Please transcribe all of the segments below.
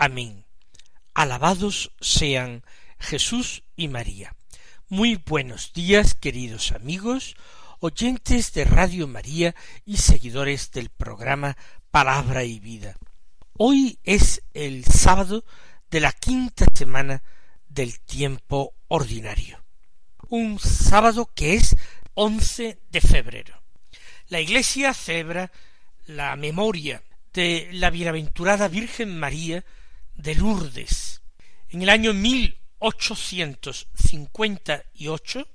Amén. Alabados sean Jesús y María. Muy buenos días, queridos amigos, oyentes de Radio María y seguidores del programa Palabra y Vida. Hoy es el sábado de la quinta semana del tiempo ordinario. Un sábado que es once de febrero. La Iglesia celebra la memoria de la bienaventurada Virgen María de Lourdes. En el año mil ochocientos cincuenta y ocho,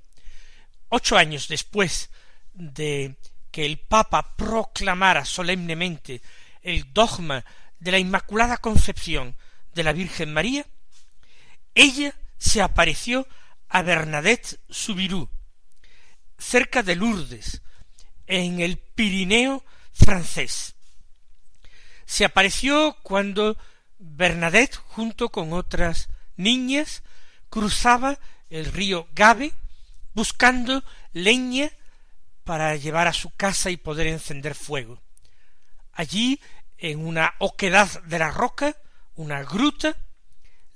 ocho años después de que el Papa proclamara solemnemente el dogma de la Inmaculada Concepción de la Virgen María, ella se apareció a Bernadette Soubirous, cerca de Lourdes, en el Pirineo francés. Se apareció cuando Bernadette, junto con otras niñas, cruzaba el río Gabe buscando leña para llevar a su casa y poder encender fuego. Allí, en una oquedad de la roca, una gruta,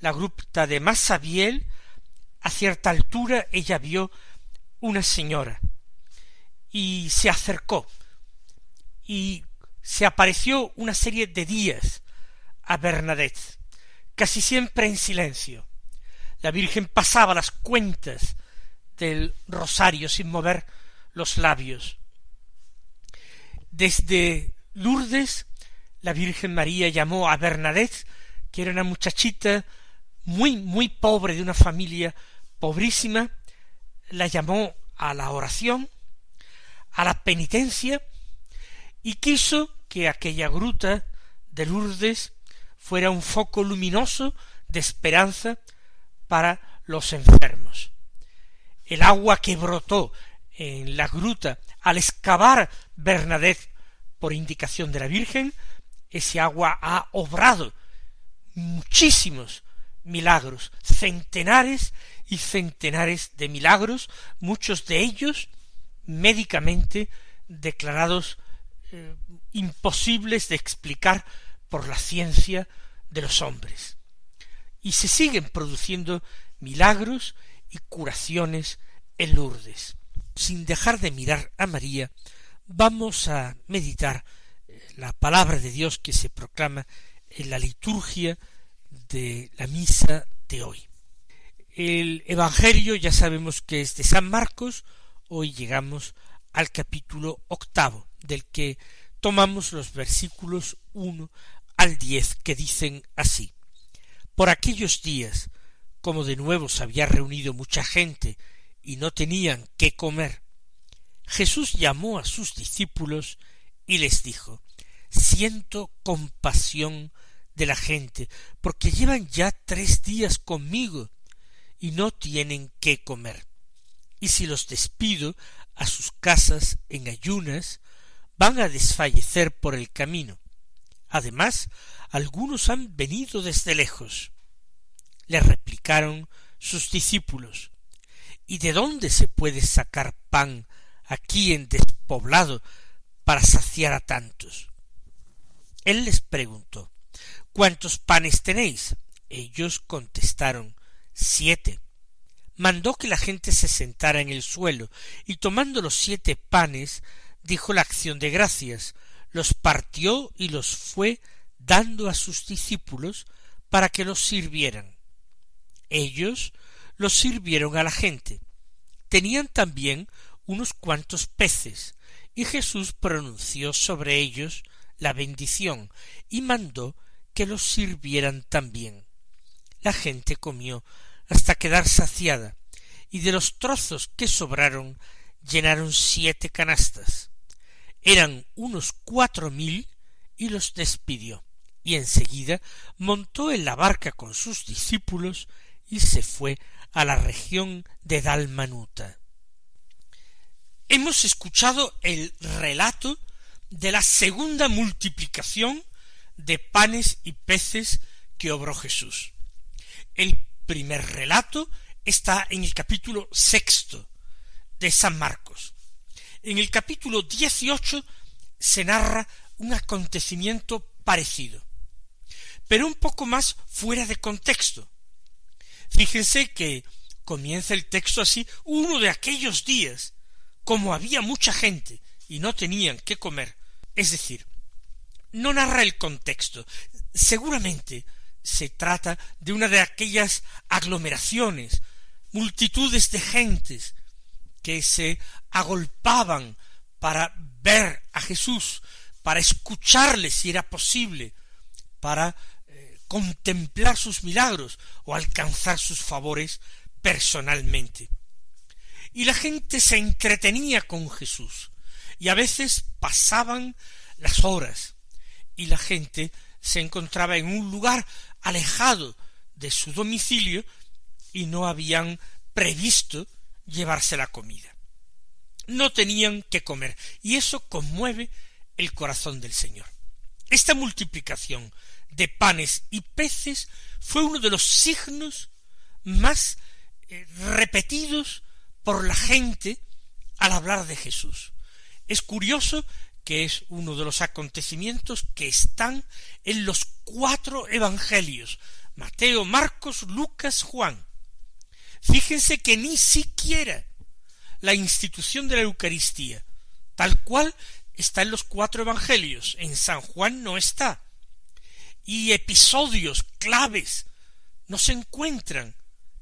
la gruta de Massabiel, a cierta altura ella vio una señora, y se acercó y se apareció una serie de días a Bernadette, casi siempre en silencio. La Virgen pasaba las cuentas del rosario sin mover los labios. Desde Lourdes, la Virgen María llamó a Bernadette, que era una muchachita muy, muy pobre de una familia pobrísima, la llamó a la oración a la penitencia y quiso que aquella gruta de Lourdes fuera un foco luminoso de esperanza para los enfermos. El agua que brotó en la gruta al excavar Bernadette por indicación de la Virgen, ese agua ha obrado muchísimos milagros, centenares y centenares de milagros, muchos de ellos médicamente declarados eh, imposibles de explicar por la ciencia de los hombres. Y se siguen produciendo milagros y curaciones en Lourdes. Sin dejar de mirar a María, vamos a meditar eh, la palabra de Dios que se proclama en la liturgia de la misa de hoy. El Evangelio ya sabemos que es de San Marcos, hoy llegamos al capítulo octavo, del que tomamos los versículos uno al diez que dicen así Por aquellos días, como de nuevo se había reunido mucha gente y no tenían qué comer, Jesús llamó a sus discípulos y les dijo Siento compasión de la gente, porque llevan ya tres días conmigo y no tienen qué comer y si los despido a sus casas en ayunas, van a desfallecer por el camino. Además, algunos han venido desde lejos. Le replicaron sus discípulos ¿Y de dónde se puede sacar pan aquí en despoblado para saciar a tantos? Él les preguntó ¿Cuántos panes tenéis? Ellos contestaron siete mandó que la gente se sentara en el suelo, y tomando los siete panes, dijo la acción de gracias, los partió y los fue dando a sus discípulos para que los sirvieran. Ellos los sirvieron a la gente. Tenían también unos cuantos peces, y Jesús pronunció sobre ellos la bendición y mandó que los sirvieran también. La gente comió hasta quedar saciada, y de los trozos que sobraron llenaron siete canastas. Eran unos cuatro mil y los despidió, y enseguida montó en la barca con sus discípulos y se fue a la región de Dalmanuta. Hemos escuchado el relato de la segunda multiplicación de panes y peces que obró Jesús. El primer relato está en el capítulo sexto de San Marcos. En el capítulo dieciocho se narra un acontecimiento parecido, pero un poco más fuera de contexto. Fíjense que comienza el texto así, uno de aquellos días, como había mucha gente y no tenían qué comer, es decir, no narra el contexto. Seguramente se trata de una de aquellas aglomeraciones, multitudes de gentes que se agolpaban para ver a Jesús, para escucharle si era posible, para eh, contemplar sus milagros o alcanzar sus favores personalmente. Y la gente se entretenía con Jesús, y a veces pasaban las horas, y la gente se encontraba en un lugar alejado de su domicilio y no habían previsto llevarse la comida. No tenían que comer, y eso conmueve el corazón del Señor. Esta multiplicación de panes y peces fue uno de los signos más eh, repetidos por la gente al hablar de Jesús. Es curioso que es uno de los acontecimientos que están en los cuatro evangelios Mateo, Marcos, Lucas, Juan. Fíjense que ni siquiera la institución de la Eucaristía, tal cual está en los cuatro evangelios, en San Juan no está. Y episodios claves no se encuentran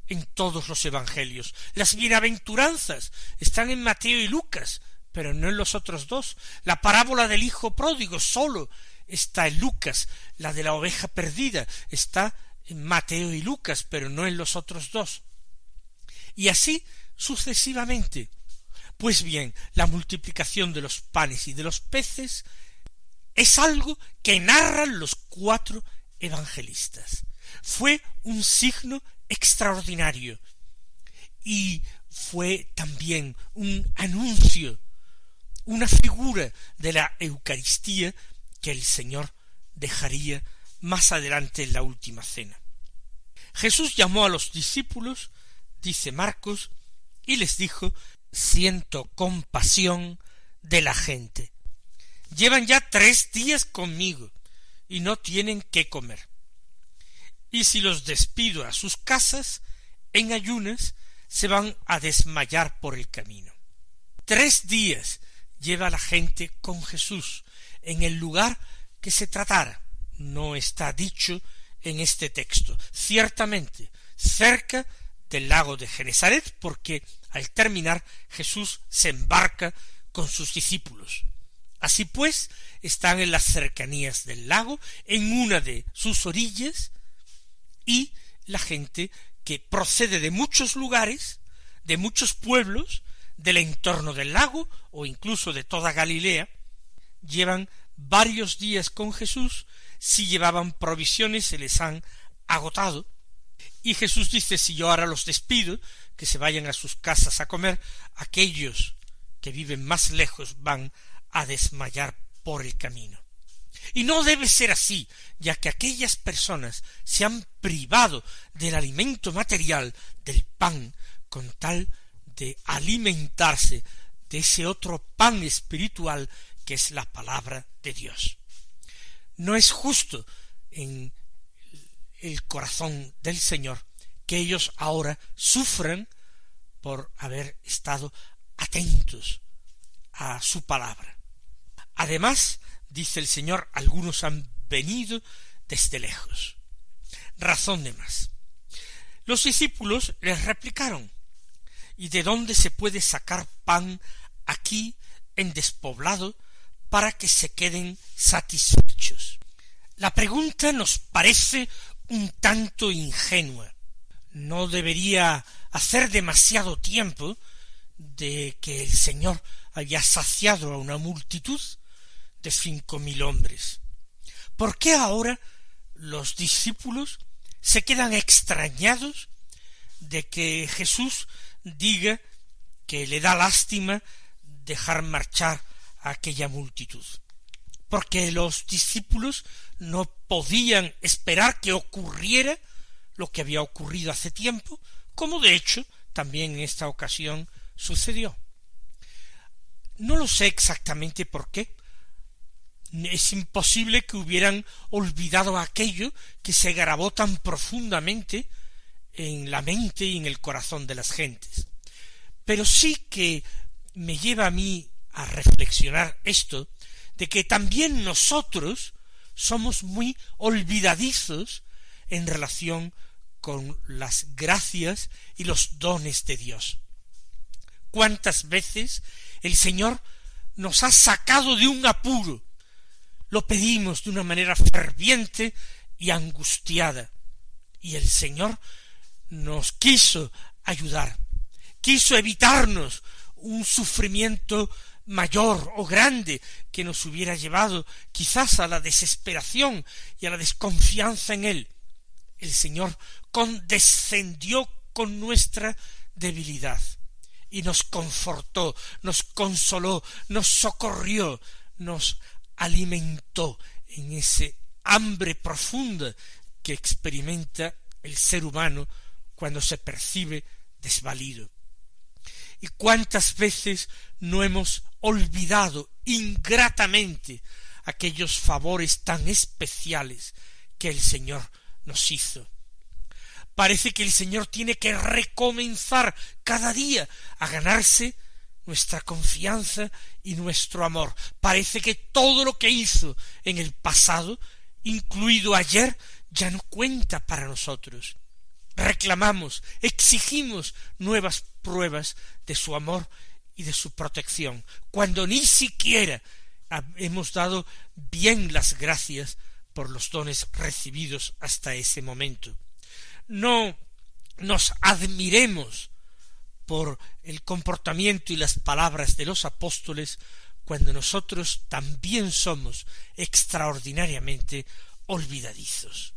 en todos los evangelios. Las bienaventuranzas están en Mateo y Lucas, pero no en los otros dos. La parábola del hijo pródigo solo está en Lucas, la de la oveja perdida está en Mateo y Lucas, pero no en los otros dos. Y así sucesivamente. Pues bien, la multiplicación de los panes y de los peces es algo que narran los cuatro evangelistas. Fue un signo extraordinario y fue también un anuncio una figura de la Eucaristía que el Señor dejaría más adelante en la última cena. Jesús llamó a los discípulos, dice Marcos, y les dijo siento compasión de la gente. Llevan ya tres días conmigo y no tienen qué comer. Y si los despido a sus casas, en ayunas, se van a desmayar por el camino. Tres días lleva la gente con Jesús en el lugar que se tratara. No está dicho en este texto. Ciertamente, cerca del lago de Genesaret, porque al terminar Jesús se embarca con sus discípulos. Así pues, están en las cercanías del lago, en una de sus orillas, y la gente que procede de muchos lugares, de muchos pueblos, del entorno del lago o incluso de toda Galilea, llevan varios días con Jesús, si llevaban provisiones se les han agotado, y Jesús dice si yo ahora los despido, que se vayan a sus casas a comer, aquellos que viven más lejos van a desmayar por el camino. Y no debe ser así, ya que aquellas personas se han privado del alimento material, del pan, con tal de alimentarse de ese otro pan espiritual que es la palabra de Dios. No es justo en el corazón del Señor que ellos ahora sufran por haber estado atentos a su palabra. Además, dice el Señor, algunos han venido desde lejos. Razón de más. Los discípulos les replicaron y de dónde se puede sacar pan aquí en despoblado para que se queden satisfechos. La pregunta nos parece un tanto ingenua. No debería hacer demasiado tiempo de que el Señor haya saciado a una multitud de cinco mil hombres. ¿Por qué ahora los discípulos se quedan extrañados de que Jesús diga que le da lástima dejar marchar a aquella multitud, porque los discípulos no podían esperar que ocurriera lo que había ocurrido hace tiempo, como de hecho también en esta ocasión sucedió. No lo sé exactamente por qué. Es imposible que hubieran olvidado aquello que se grabó tan profundamente en la mente y en el corazón de las gentes. Pero sí que me lleva a mí a reflexionar esto, de que también nosotros somos muy olvidadizos en relación con las gracias y los dones de Dios. ¿Cuántas veces el Señor nos ha sacado de un apuro? Lo pedimos de una manera ferviente y angustiada. Y el Señor nos quiso ayudar, quiso evitarnos un sufrimiento mayor o grande que nos hubiera llevado quizás a la desesperación y a la desconfianza en Él. El Señor condescendió con nuestra debilidad y nos confortó, nos consoló, nos socorrió, nos alimentó en ese hambre profunda que experimenta el ser humano cuando se percibe desvalido. ¿Y cuántas veces no hemos olvidado ingratamente aquellos favores tan especiales que el Señor nos hizo? Parece que el Señor tiene que recomenzar cada día a ganarse nuestra confianza y nuestro amor. Parece que todo lo que hizo en el pasado, incluido ayer, ya no cuenta para nosotros reclamamos, exigimos nuevas pruebas de su amor y de su protección, cuando ni siquiera hemos dado bien las gracias por los dones recibidos hasta ese momento. No nos admiremos por el comportamiento y las palabras de los apóstoles cuando nosotros también somos extraordinariamente olvidadizos.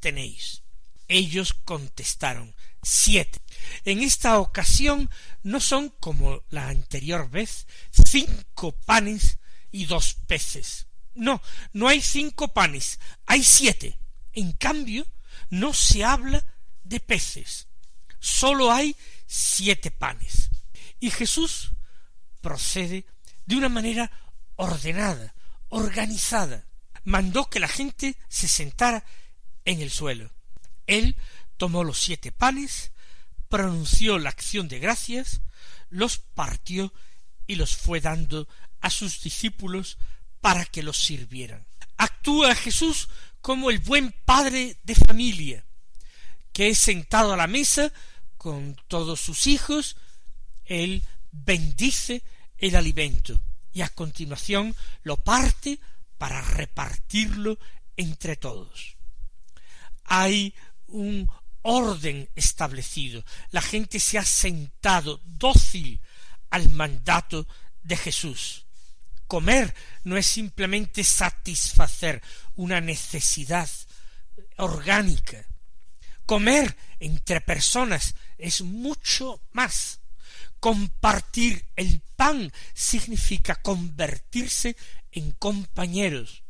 Tenéis? Ellos contestaron siete. En esta ocasión no son como la anterior vez cinco panes y dos peces. No, no hay cinco panes, hay siete. En cambio, no se habla de peces, sólo hay siete panes. Y Jesús procede de una manera ordenada, organizada, mandó que la gente se sentara en el suelo. Él tomó los siete panes, pronunció la acción de gracias, los partió y los fue dando a sus discípulos para que los sirvieran. Actúa Jesús como el buen padre de familia, que es sentado a la mesa con todos sus hijos, él bendice el alimento y a continuación lo parte para repartirlo entre todos. Hay un orden establecido. La gente se ha sentado dócil al mandato de Jesús. Comer no es simplemente satisfacer una necesidad orgánica. Comer entre personas es mucho más. Compartir el pan significa convertirse en compañeros.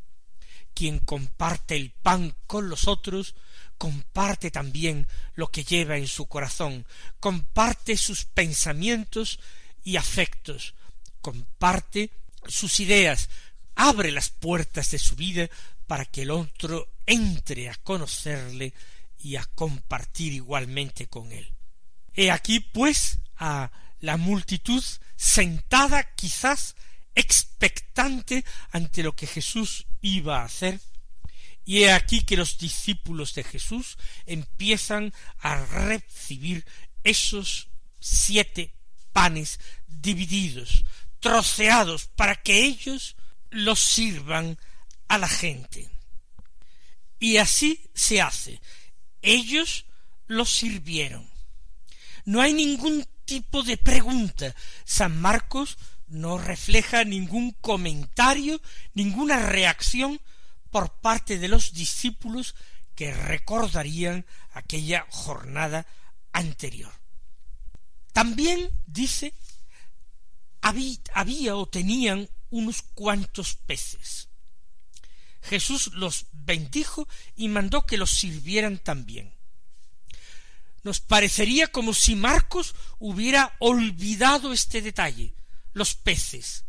Quien comparte el pan con los otros, comparte también lo que lleva en su corazón, comparte sus pensamientos y afectos, comparte sus ideas, abre las puertas de su vida para que el otro entre a conocerle y a compartir igualmente con él. He aquí, pues, a la multitud sentada quizás expectante ante lo que Jesús iba a hacer, y he aquí que los discípulos de Jesús empiezan a recibir esos siete panes divididos, troceados, para que ellos los sirvan a la gente. Y así se hace. Ellos los sirvieron. No hay ningún tipo de pregunta. San Marcos no refleja ningún comentario, ninguna reacción por parte de los discípulos que recordarían aquella jornada anterior. También dice había, o tenían unos cuantos peces. Jesús los bendijo y mandó que los sirvieran también. Nos parecería como si Marcos hubiera olvidado este detalle, los peces,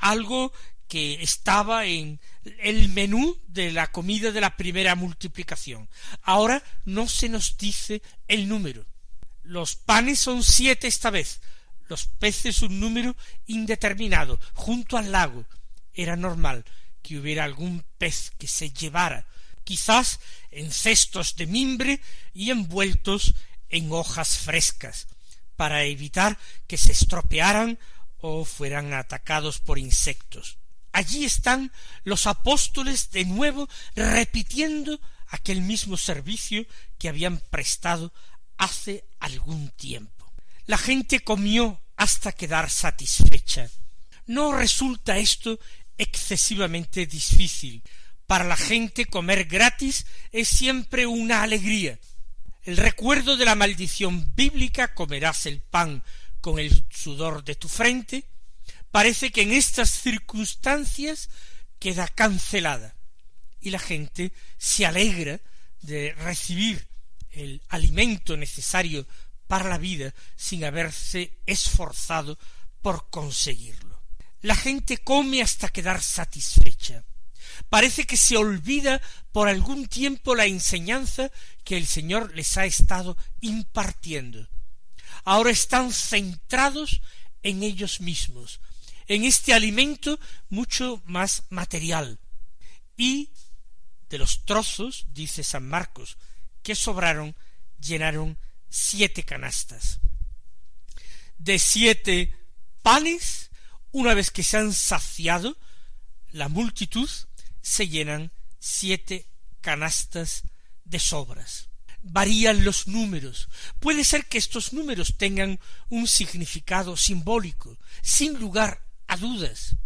algo que estaba en el menú de la comida de la primera multiplicación. Ahora no se nos dice el número. Los panes son siete esta vez, los peces un número indeterminado, junto al lago. Era normal que hubiera algún pez que se llevara, quizás en cestos de mimbre y envueltos en hojas frescas, para evitar que se estropearan o fueran atacados por insectos. Allí están los apóstoles de nuevo repitiendo aquel mismo servicio que habían prestado hace algún tiempo. La gente comió hasta quedar satisfecha. No resulta esto excesivamente difícil. Para la gente comer gratis es siempre una alegría. El recuerdo de la maldición bíblica comerás el pan con el sudor de tu frente parece que en estas circunstancias queda cancelada y la gente se alegra de recibir el alimento necesario para la vida sin haberse esforzado por conseguirlo. La gente come hasta quedar satisfecha. Parece que se olvida por algún tiempo la enseñanza que el Señor les ha estado impartiendo. Ahora están centrados en ellos mismos, en este alimento mucho más material. Y de los trozos, dice San Marcos, que sobraron, llenaron siete canastas. De siete panes, una vez que se han saciado la multitud, se llenan siete canastas de sobras. Varían los números. Puede ser que estos números tengan un significado simbólico, sin lugar a dudas.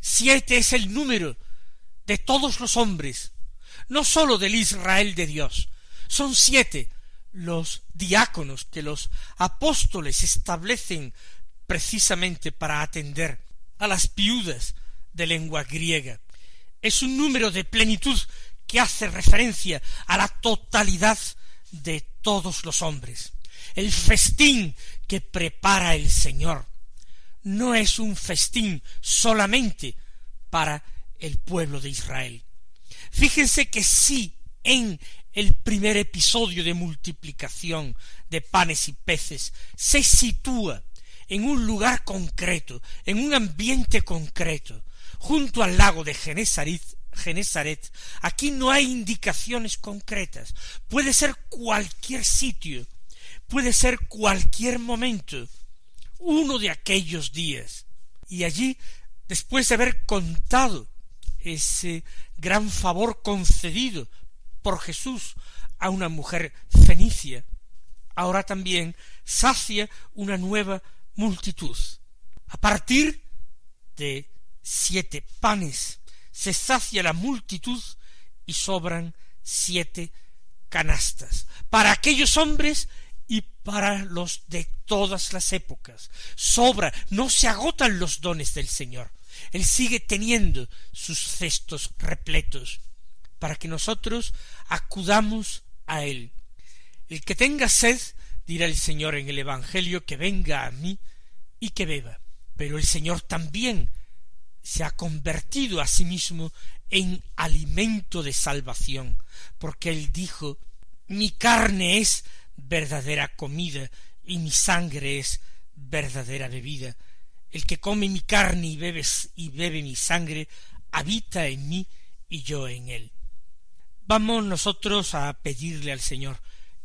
Siete es el número de todos los hombres, no sólo del Israel de Dios. Son siete los diáconos que los apóstoles establecen precisamente para atender a las viudas de lengua griega. Es un número de plenitud que hace referencia a la totalidad de todos los hombres. El festín que prepara el Señor no es un festín solamente para el pueblo de Israel. Fíjense que sí en el primer episodio de multiplicación de panes y peces se sitúa en un lugar concreto, en un ambiente concreto, junto al lago de Genesaret, Genesaret. Aquí no hay indicaciones concretas. Puede ser cualquier sitio, puede ser cualquier momento, uno de aquellos días. Y allí, después de haber contado ese gran favor concedido por Jesús a una mujer fenicia, ahora también sacia una nueva multitud. A partir de siete panes se sacia la multitud y sobran siete canastas para aquellos hombres para los de todas las épocas. Sobra, no se agotan los dones del Señor. Él sigue teniendo sus cestos repletos para que nosotros acudamos a Él. El que tenga sed, dirá el Señor en el Evangelio, que venga a mí y que beba. Pero el Señor también se ha convertido a sí mismo en alimento de salvación, porque Él dijo, mi carne es verdadera comida y mi sangre es verdadera bebida. El que come mi carne y bebe, y bebe mi sangre, habita en mí y yo en él. Vamos nosotros a pedirle al Señor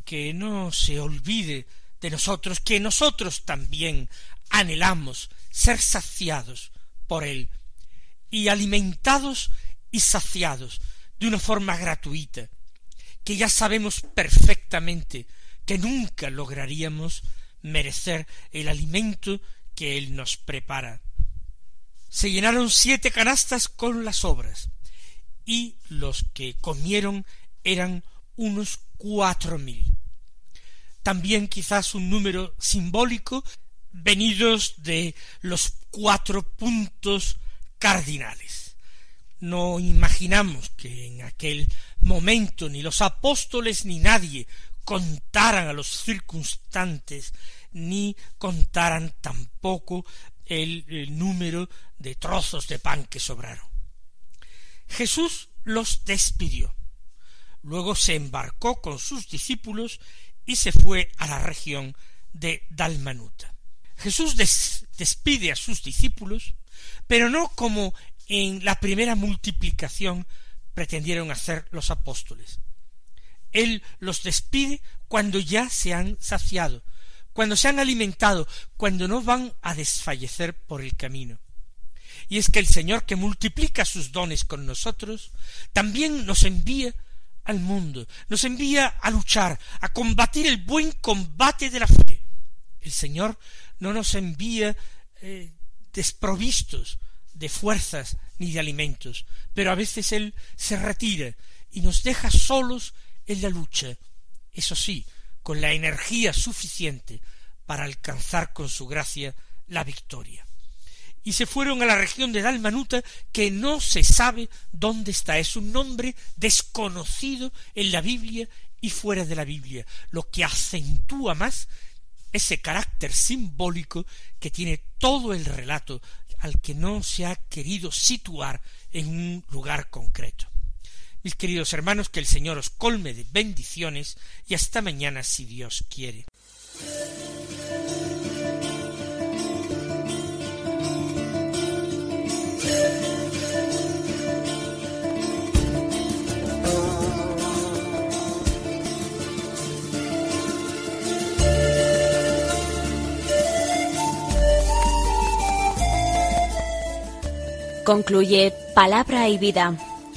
que no se olvide de nosotros, que nosotros también anhelamos ser saciados por Él y alimentados y saciados de una forma gratuita, que ya sabemos perfectamente que nunca lograríamos merecer el alimento que Él nos prepara. Se llenaron siete canastas con las obras, y los que comieron eran unos cuatro mil. También quizás un número simbólico venidos de los cuatro puntos cardinales. No imaginamos que en aquel momento ni los apóstoles ni nadie contaran a los circunstantes ni contaran tampoco el, número de trozos de pan que sobraron. Jesús los despidió. Luego se embarcó con sus discípulos y se fue a la región de Dalmanuta. Jesús despide a sus discípulos, pero no como en la primera multiplicación pretendieron hacer los apóstoles. Él los despide cuando ya se han saciado, cuando se han alimentado, cuando no van a desfallecer por el camino. Y es que el Señor que multiplica sus dones con nosotros, también nos envía al mundo, nos envía a luchar, a combatir el buen combate de la fe. El Señor no nos envía eh, desprovistos de fuerzas ni de alimentos, pero a veces Él se retira y nos deja solos en la lucha, eso sí, con la energía suficiente para alcanzar con su gracia la victoria. Y se fueron a la región de Dalmanuta, que no se sabe dónde está, es un nombre desconocido en la Biblia y fuera de la Biblia, lo que acentúa más ese carácter simbólico que tiene todo el relato al que no se ha querido situar en un lugar concreto. Mis queridos hermanos, que el Señor os colme de bendiciones y hasta mañana si Dios quiere. Concluye Palabra y Vida,